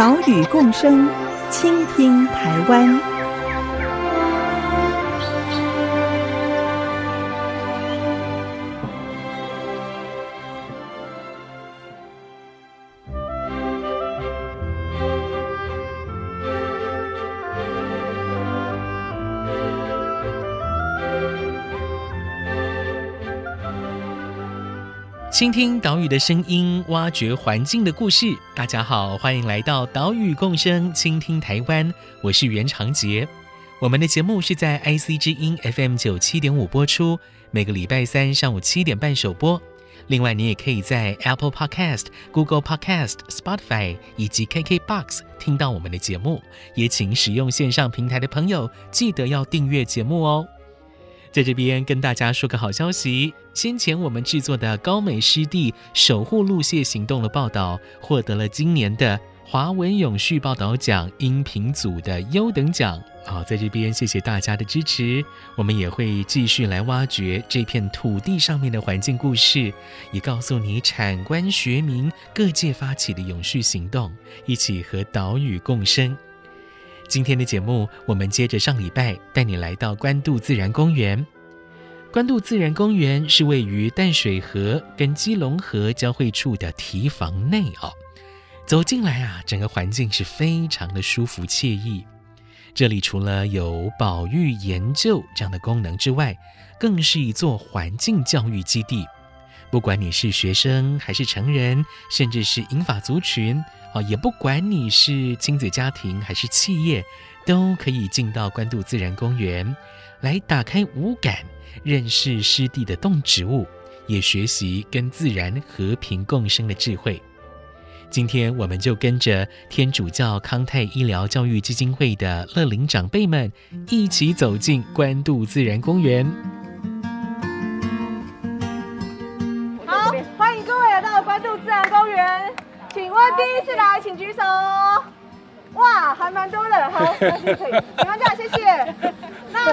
岛屿共生，倾听台湾。倾听岛屿的声音，挖掘环境的故事。大家好，欢迎来到岛屿共生，倾听台湾。我是袁长杰。我们的节目是在 IC 之音 FM 九七点五播出，每个礼拜三上午七点半首播。另外，你也可以在 Apple Podcast、Google Podcast、Spotify 以及 KKBox 听到我们的节目。也请使用线上平台的朋友记得要订阅节目哦。在这边跟大家说个好消息，先前我们制作的高美湿地守护陆蟹行动的报道，获得了今年的华文永续报道奖音频组的优等奖。好，在这边谢谢大家的支持，我们也会继续来挖掘这片土地上面的环境故事，也告诉你产官学民各界发起的永续行动，一起和岛屿共生。今天的节目，我们接着上礼拜带你来到关渡自然公园。关渡自然公园是位于淡水河跟基隆河交汇处的堤防内哦。走进来啊，整个环境是非常的舒服惬意。这里除了有保育研究这样的功能之外，更是一座环境教育基地。不管你是学生还是成人，甚至是英法族群。哦，也不管你是亲子家庭还是企业，都可以进到关渡自然公园，来打开五感，认识湿地的动植物，也学习跟自然和平共生的智慧。今天，我们就跟着天主教康泰医疗教育基金会的乐龄长辈们，一起走进关渡自然公园。好，欢迎各位来到关渡自然公园。请问第一次来，请举手。哇，还蛮多的，好，可以，请放假，谢谢。那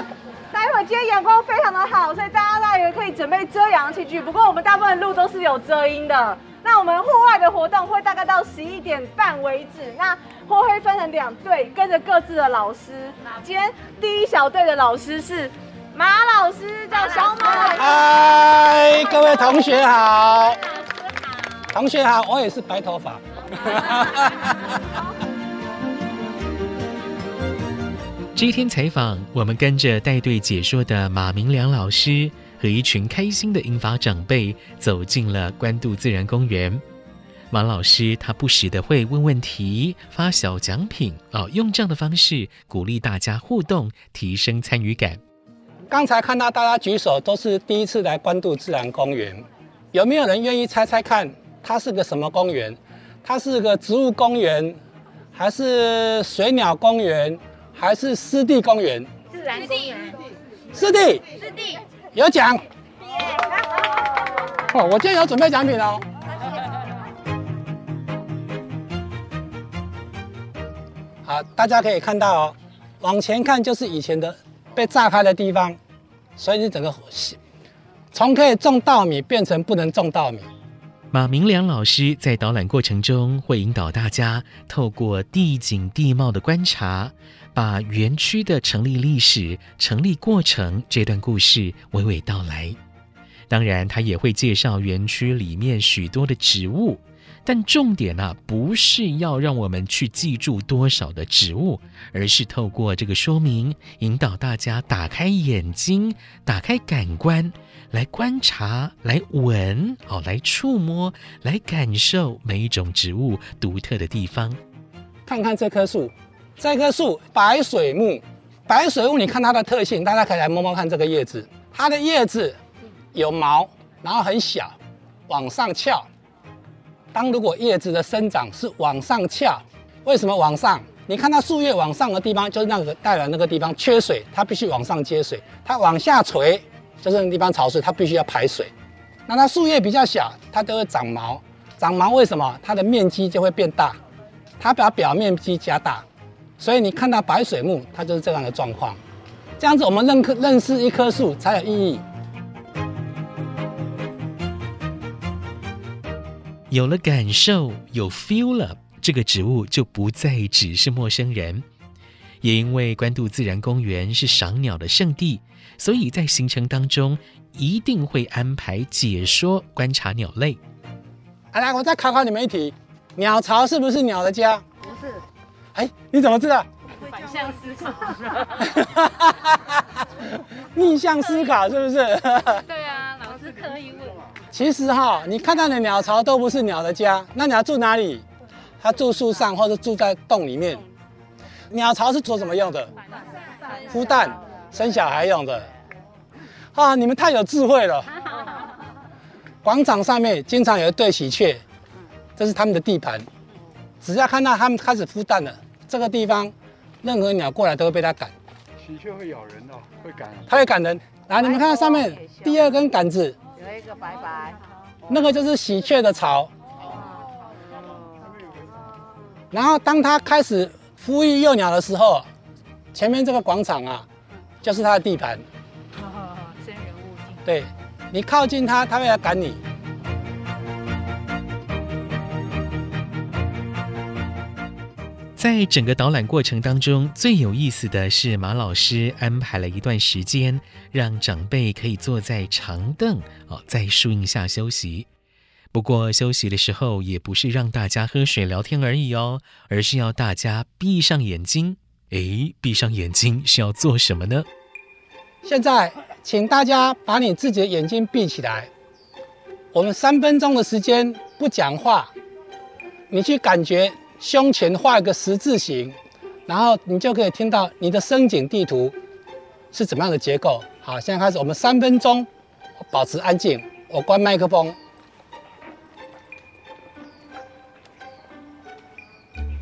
待会儿今天阳光非常的好，所以大家大家也可以准备遮阳器具。不过我们大部分路都是有遮阴的。那我们户外的活动会大概到十一点半为止。那会分成两队，跟着各自的老师。今天第一小队的老师是马老师，叫小马。嗨，各位同学好。同学好，我也是白头发。这一天采访，我们跟着带队解说的马明良老师和一群开心的英法长辈走进了关渡自然公园。马老师他不时的会问问题、发小奖品哦，用这样的方式鼓励大家互动，提升参与感。刚才看到大家举手，都是第一次来关渡自然公园，有没有人愿意猜猜看？它是个什么公园？它是个植物公园，还是水鸟公园，还是湿地公园？自然公园。湿地。湿地。有奖。哦，我今天有准备奖品哦。好，大家可以看到哦，往前看就是以前的被炸开的地方，所以你整个从可以种稻米变成不能种稻米。马明良老师在导览过程中会引导大家透过地景地貌的观察，把园区的成立历史、成立过程这段故事娓娓道来。当然，他也会介绍园区里面许多的植物，但重点呢、啊，不是要让我们去记住多少的植物，而是透过这个说明，引导大家打开眼睛，打开感官。来观察，来闻，哦，来触摸，来感受每一种植物独特的地方。看看这棵树，这棵树白水木，白水木，你看它的特性，大家可以来摸摸看这个叶子，它的叶子有毛，然后很小，往上翘。当如果叶子的生长是往上翘，为什么往上？你看它树叶往上的地方，就是那个代表那个地方缺水，它必须往上接水；它往下垂，就是地方潮湿，它必须要排水。那它树叶比较小，它都会长毛。长毛为什么？它的面积就会变大，它把表面积加大，所以你看到白水木，它就是这样的状况。这样子我们认认识一棵树才有意义。有了感受，有 feel 了，这个植物就不再只是陌生人。也因为关渡自然公园是赏鸟的圣地，所以在行程当中一定会安排解说、观察鸟类。来来，我再考考你们一题：鸟巢是不是鸟的家？不是。哎，你怎么知道？反向思考。逆向思考是不是？对啊，老师可以问。其实哈，你看到的鸟巢都不是鸟的家，那鸟住哪里？它住树上或者住在洞里面。鸟巢是做什么用的？孵蛋、生小孩用的。啊，你们太有智慧了。广场上面经常有一对喜鹊，这是他们的地盘。只要看到他们开始孵蛋了，这个地方任何鸟过来都会被它赶。喜鹊会咬人哦，会赶。它会赶人。来，你们看到上面第二根杆子，有一个白白，那个就是喜鹊的巢。然后当它开始孵育幼鸟的时候，前面这个广场啊，就是它的地盘。生人勿近。对。你靠近它，它会来赶你。在整个导览过程当中，最有意思的是马老师安排了一段时间，让长辈可以坐在长凳哦，在树荫下休息。不过休息的时候也不是让大家喝水聊天而已哦，而是要大家闭上眼睛。诶，闭上眼睛是要做什么呢？现在。请大家把你自己的眼睛闭起来，我们三分钟的时间不讲话，你去感觉胸前画一个十字形，然后你就可以听到你的深景地图是怎么样的结构。好，现在开始，我们三分钟保持安静，我关麦克风。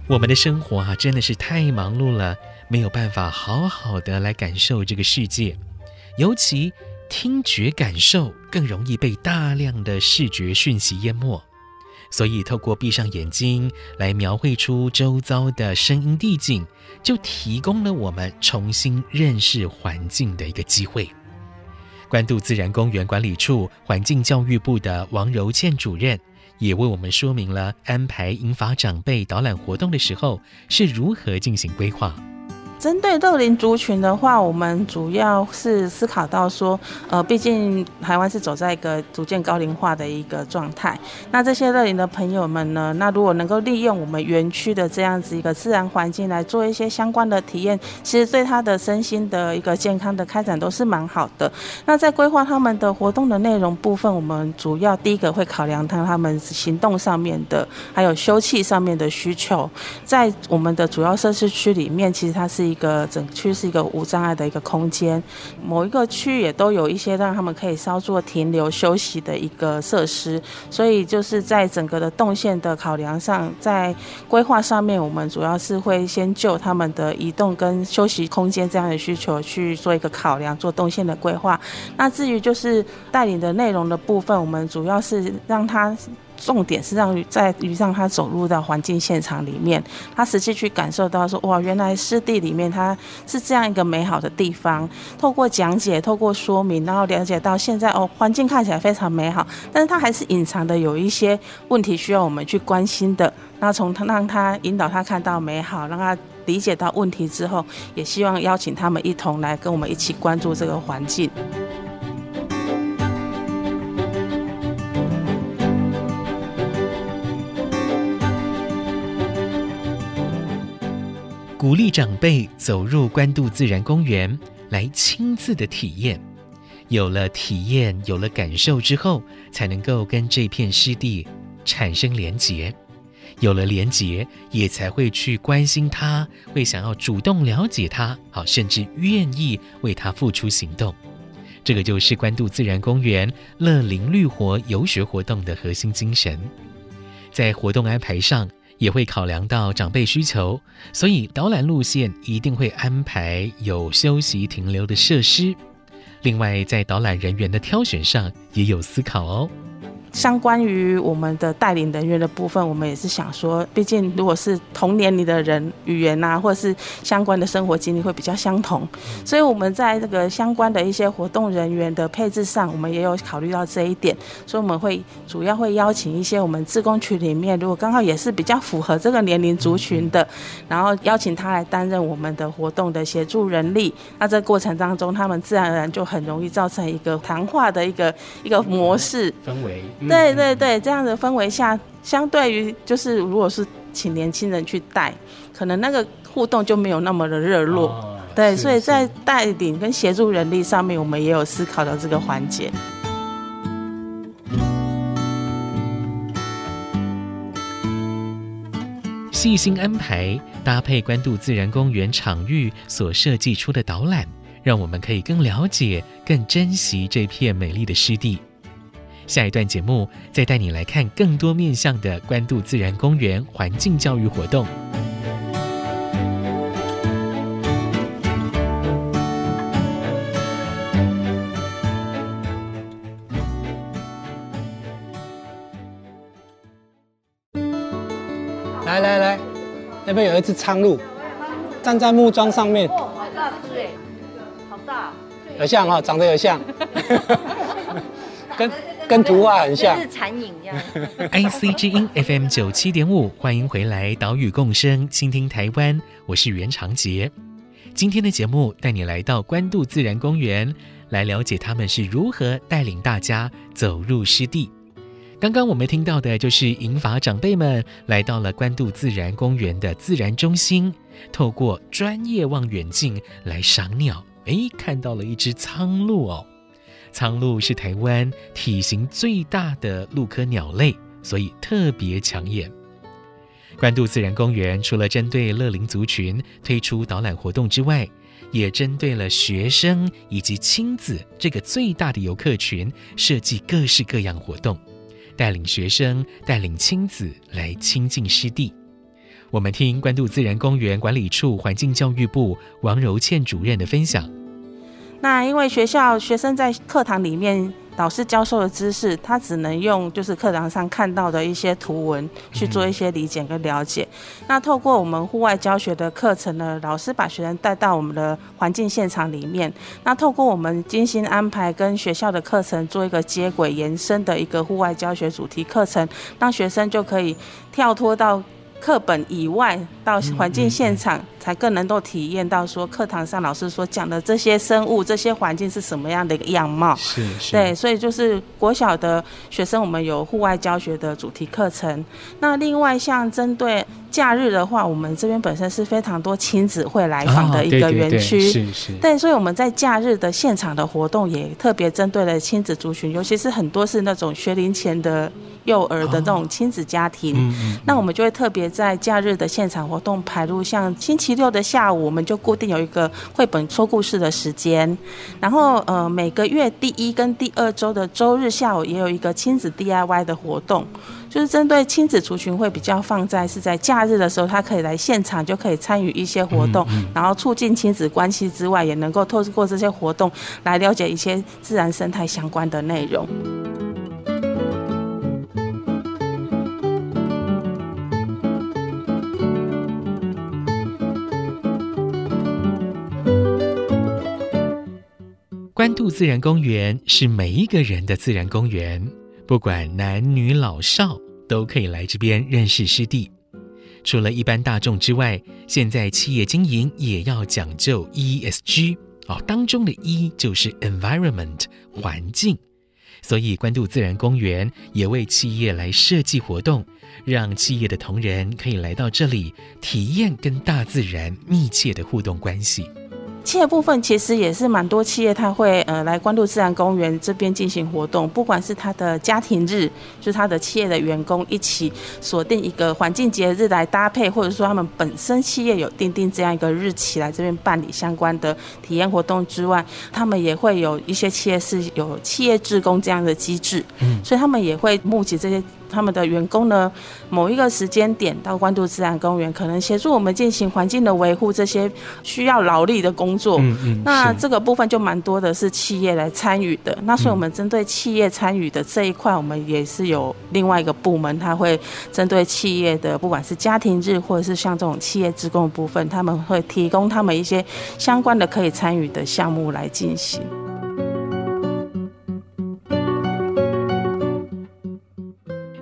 我们的生活啊，真的是太忙碌了，没有办法好好的来感受这个世界。尤其听觉感受更容易被大量的视觉讯息淹没，所以透过闭上眼睛来描绘出周遭的声音地景，就提供了我们重新认识环境的一个机会。关渡自然公园管理处环境教育部的王柔倩主任也为我们说明了安排银发长辈导览活动的时候是如何进行规划。针对乐龄族群的话，我们主要是思考到说，呃，毕竟台湾是走在一个逐渐高龄化的一个状态。那这些乐龄的朋友们呢，那如果能够利用我们园区的这样子一个自然环境来做一些相关的体验，其实对他的身心的一个健康的开展都是蛮好的。那在规划他们的活动的内容部分，我们主要第一个会考量他他们行动上面的，还有休憩上面的需求。在我们的主要设施区里面，其实它是。一个整区是一个无障碍的一个空间，某一个区也都有一些让他们可以稍作停留休息的一个设施，所以就是在整个的动线的考量上，在规划上面，我们主要是会先就他们的移动跟休息空间这样的需求去做一个考量，做动线的规划。那至于就是带领的内容的部分，我们主要是让他。重点是让在于让他走入到环境现场里面，他实际去感受到说，哇，原来湿地里面它是这样一个美好的地方。透过讲解，透过说明，然后了解到现在哦，环境看起来非常美好，但是它还是隐藏的有一些问题需要我们去关心的。那从他让他引导他看到美好，让他理解到问题之后，也希望邀请他们一同来跟我们一起关注这个环境。鼓励长辈走入关渡自然公园来亲自的体验，有了体验，有了感受之后，才能够跟这片湿地产生连结，有了连结，也才会去关心它，会想要主动了解它，好，甚至愿意为它付出行动。这个就是关渡自然公园乐林绿活游学活动的核心精神，在活动安排上。也会考量到长辈需求，所以导览路线一定会安排有休息停留的设施。另外，在导览人员的挑选上也有思考哦。相关于我们的带领人员的部分，我们也是想说，毕竟如果是同年龄的人，语言啊，或者是相关的生活经历会比较相同，所以我们在这个相关的一些活动人员的配置上，我们也有考虑到这一点，所以我们会主要会邀请一些我们自工群里面，如果刚好也是比较符合这个年龄族群的，然后邀请他来担任我们的活动的协助人力，那这个过程当中，他们自然而然就很容易造成一个谈话的一个一个模式。氛围。对对对，这样的氛围下，相对于就是如果是请年轻人去带，可能那个互动就没有那么的热络。哦、对，所以在带领跟协助人力上面，我们也有思考到这个环节。细心安排，搭配关渡自然公园场域所设计出的导览，让我们可以更了解、更珍惜这片美丽的湿地。下一段节目，再带你来看更多面向的关渡自然公园环境教育活动。来来来，那边有一只苍鹭，站在木桩上面。哦，好大只哎，好大。有像哈，长得有像。跟。跟图画很像，是残影一样。IC 之音 FM 九七点五，欢迎回来，岛屿共生，倾听台湾，我是袁长杰。今天的节目带你来到关渡自然公园，来了解他们是如何带领大家走入湿地。刚刚我们听到的就是银发长辈们来到了关渡自然公园的自然中心，透过专业望远镜来赏鸟，诶，看到了一只苍鹭哦。苍鹭是台湾体型最大的鹭科鸟类，所以特别抢眼。关渡自然公园除了针对乐龄族群推出导览活动之外，也针对了学生以及亲子这个最大的游客群，设计各式各样活动，带领学生、带领亲子来亲近湿地。我们听关渡自然公园管理处环境教育部王柔倩主任的分享。那因为学校学生在课堂里面，老师教授的知识，他只能用就是课堂上看到的一些图文去做一些理解跟了解。那透过我们户外教学的课程呢，老师把学生带到我们的环境现场里面，那透过我们精心安排跟学校的课程做一个接轨延伸的一个户外教学主题课程，让学生就可以跳脱到课本以外，到环境现场。才更能够体验到说课堂上老师所讲的这些生物、这些环境是什么样的一个样貌。是是。对，所以就是国小的学生，我们有户外教学的主题课程。那另外像针对假日的话，我们这边本身是非常多亲子会来访的一个园区。是是。对，所以我们在假日的现场的活动也特别针对了亲子族群，尤其是很多是那种学龄前的幼儿的这种亲子家庭。哦。那我们就会特别在假日的现场活动排入像星期六的下午，我们就固定有一个绘本说故事的时间，然后呃每个月第一跟第二周的周日下午也有一个亲子 DIY 的活动，就是针对亲子族群会比较放在是在假日的时候，他可以来现场就可以参与一些活动，然后促进亲子关系之外，也能够透过这些活动来了解一些自然生态相关的内容。自然公园是每一个人的自然公园，不管男女老少都可以来这边认识湿地。除了一般大众之外，现在企业经营也要讲究 ESG 哦，当中的 E 就是 environment 环境，所以关渡自然公园也为企业来设计活动，让企业的同仁可以来到这里体验跟大自然密切的互动关系。企业部分其实也是蛮多企业，他会呃来关渡自然公园这边进行活动，不管是他的家庭日，就是他的企业的员工一起锁定一个环境节日来搭配，或者说他们本身企业有订定这样一个日期来这边办理相关的体验活动之外，他们也会有一些企业是有企业志工这样的机制，嗯，所以他们也会募集这些他们的员工呢，某一个时间点到关渡自然公园，可能协助我们进行环境的维护，这些需要劳力的工作。嗯嗯。那这个部分就蛮多的是企业来参与的。那所以我们针对企业参与的这一块，我们也是有另外一个部门，他会针对企业的，不管是家庭日或者是像这种企业职工的部分，他们会提供他们一些相关的可以参与的项目来进行。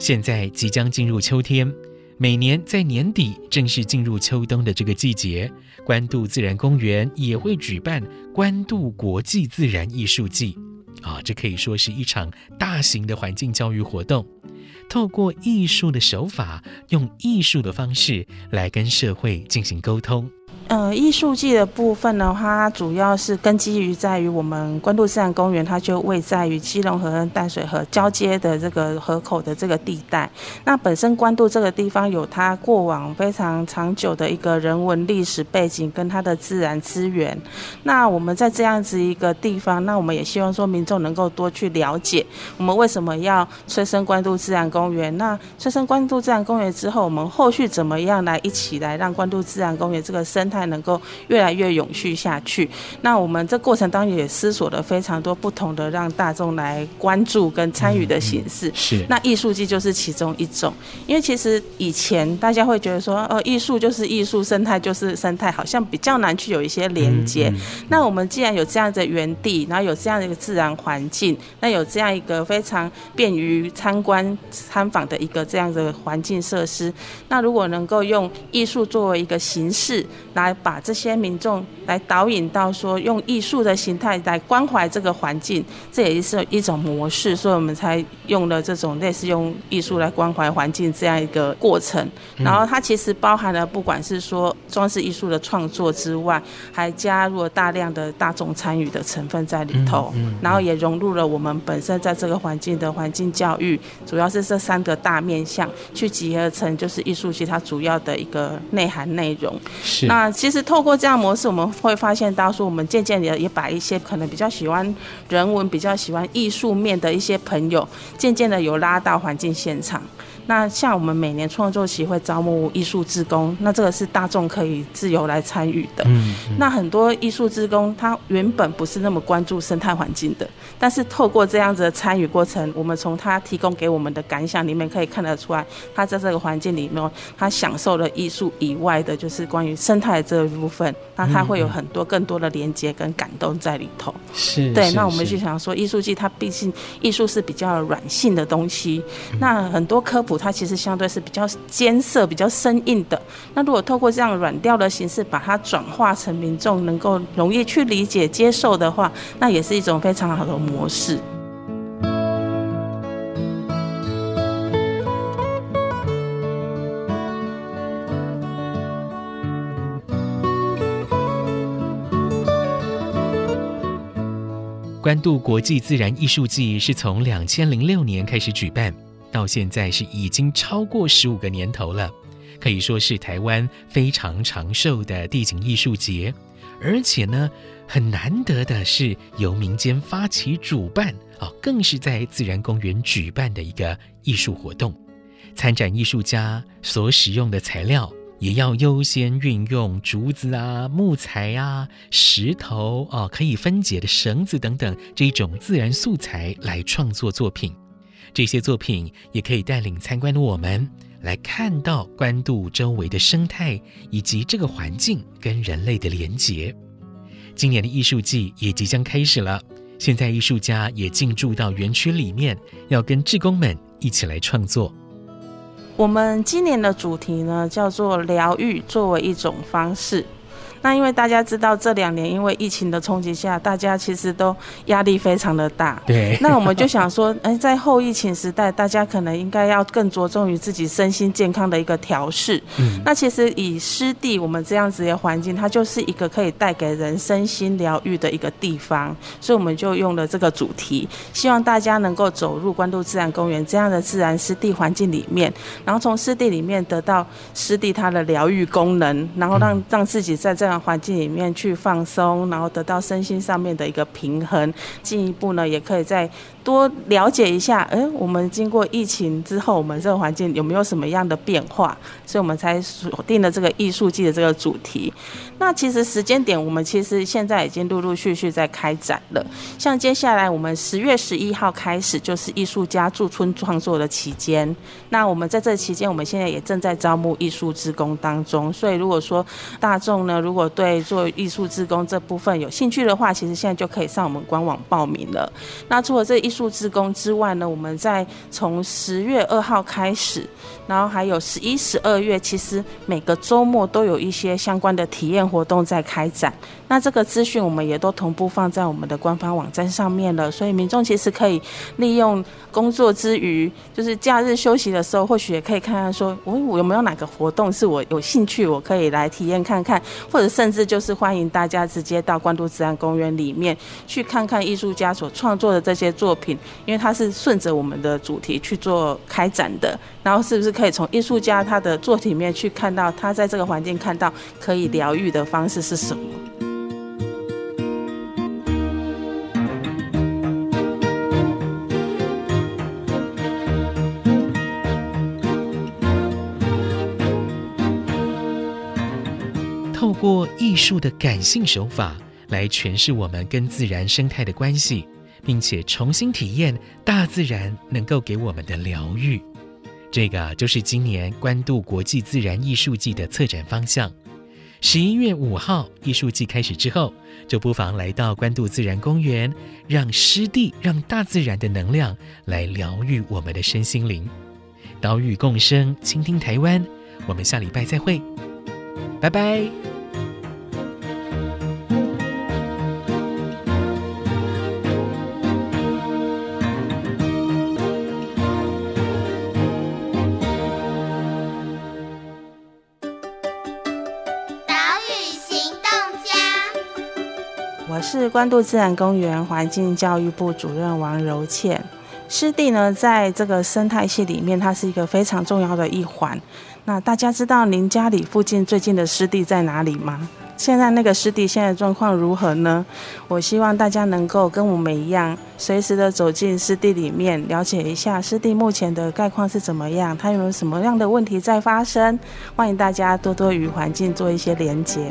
现在即将进入秋天，每年在年底正式进入秋冬的这个季节，关渡自然公园也会举办关渡国际自然艺术季，啊，这可以说是一场大型的环境教育活动，透过艺术的手法，用艺术的方式来跟社会进行沟通。呃，艺术季的部分呢，它主要是根基于在于我们关渡自然公园，它就位在于基隆河跟淡水河交接的这个河口的这个地带。那本身关渡这个地方有它过往非常长久的一个人文历史背景跟它的自然资源。那我们在这样子一个地方，那我们也希望说民众能够多去了解我们为什么要催生关渡自然公园。那催生关渡自然公园之后，我们后续怎么样来一起来让关渡自然公园这个生态能够越来越永续下去。那我们这过程当中也思索了非常多不同的让大众来关注跟参与的形式。是。那艺术季就是其中一种。因为其实以前大家会觉得说，呃，艺术就是艺术，生态就是生态，好像比较难去有一些连接。那我们既然有这样的园地，然后有这样的一个自然环境，那有这样一个非常便于参观参访的一个这样的环境设施，那如果能够用艺术作为一个形式来。来把这些民众来导引到说，用艺术的形态来关怀这个环境，这也是一种模式，所以我们才用了这种类似用艺术来关怀环境这样一个过程。然后它其实包含了不管是说装饰艺术的创作之外，还加入了大量的大众参与的成分在里头，然后也融入了我们本身在这个环境的环境教育，主要是这三个大面向去集合成就是艺术季它主要的一个内涵内容。是那。其实透过这样模式，我们会发现到说，我们渐渐的也把一些可能比较喜欢人文、比较喜欢艺术面的一些朋友，渐渐的有拉到环境现场。那像我们每年创作期会招募艺术志工，那这个是大众可以自由来参与的。嗯，那很多艺术志工他原本不是那么关注生态环境的，但是透过这样子的参与过程，我们从他提供给我们的感想里面可以看得出来，他在这个环境里面，他享受了艺术以外的，就是关于生态这一部分，那他会有很多更多的连接跟感动在里头。是，对。那我们就想说，艺术季它毕竟艺术是比较软性的东西，那很多科普。它其实相对是比较艰涩、比较生硬的。那如果透过这样软调的形式，把它转化成民众能够容易去理解、接受的话，那也是一种非常好的模式。关渡国际自然艺术季是从两千零六年开始举办。到现在是已经超过十五个年头了，可以说是台湾非常长寿的地景艺术节，而且呢，很难得的是由民间发起主办啊，更是在自然公园举办的一个艺术活动。参展艺术家所使用的材料也要优先运用竹子啊、木材啊、石头啊、可以分解的绳子等等这种自然素材来创作作品。这些作品也可以带领参观的我们来看到关渡周围的生态以及这个环境跟人类的连结。今年的艺术季也即将开始了，现在艺术家也进驻到园区里面，要跟志工们一起来创作。我们今年的主题呢，叫做疗愈作为一种方式。那因为大家知道这两年因为疫情的冲击下，大家其实都压力非常的大。对。那我们就想说，哎，在后疫情时代，大家可能应该要更着重于自己身心健康的一个调试。嗯。那其实以湿地我们这样子的环境，它就是一个可以带给人身心疗愈的一个地方，所以我们就用了这个主题，希望大家能够走入关渡自然公园这样的自然湿地环境里面，然后从湿地里面得到湿地它的疗愈功能，然后让让自己在这样。环境里面去放松，然后得到身心上面的一个平衡。进一步呢，也可以再多了解一下，哎，我们经过疫情之后，我们这个环境有没有什么样的变化？所以我们才锁定了这个艺术季的这个主题。那其实时间点，我们其实现在已经陆陆续续在开展了。像接下来我们十月十一号开始，就是艺术家驻村创作的期间。那我们在这期间，我们现在也正在招募艺术职工当中。所以如果说大众呢，如果对做艺术志工这部分有兴趣的话，其实现在就可以上我们官网报名了。那除了这艺术志工之外呢，我们在从十月二号开始，然后还有十一、十二月，其实每个周末都有一些相关的体验活动在开展。那这个资讯我们也都同步放在我们的官方网站上面了，所以民众其实可以利用工作之余，就是假日休息的时候，或许也可以看看说，我我有没有哪个活动是我有兴趣，我可以来体验看看，或者甚至就是欢迎大家直接到关渡自然公园里面去看看艺术家所创作的这些作品，因为它是顺着我们的主题去做开展的，然后是不是可以从艺术家他的作品里面去看到他在这个环境看到可以疗愈的方式是什么？透过艺术的感性手法来诠释我们跟自然生态的关系，并且重新体验大自然能够给我们的疗愈。这个就是今年关渡国际自然艺术季的策展方向。十一月五号艺术季开始之后，就不妨来到关渡自然公园，让湿地、让大自然的能量来疗愈我们的身心灵。岛屿共生，倾听台湾。我们下礼拜再会，拜拜。是关渡自然公园环境教育部主任王柔倩。湿地呢，在这个生态系里面，它是一个非常重要的一环。那大家知道您家里附近最近的湿地在哪里吗？现在那个湿地现在状况如何呢？我希望大家能够跟我们一样，随时的走进湿地里面，了解一下湿地目前的概况是怎么样，它有没有什么样的问题在发生。欢迎大家多多与环境做一些连接。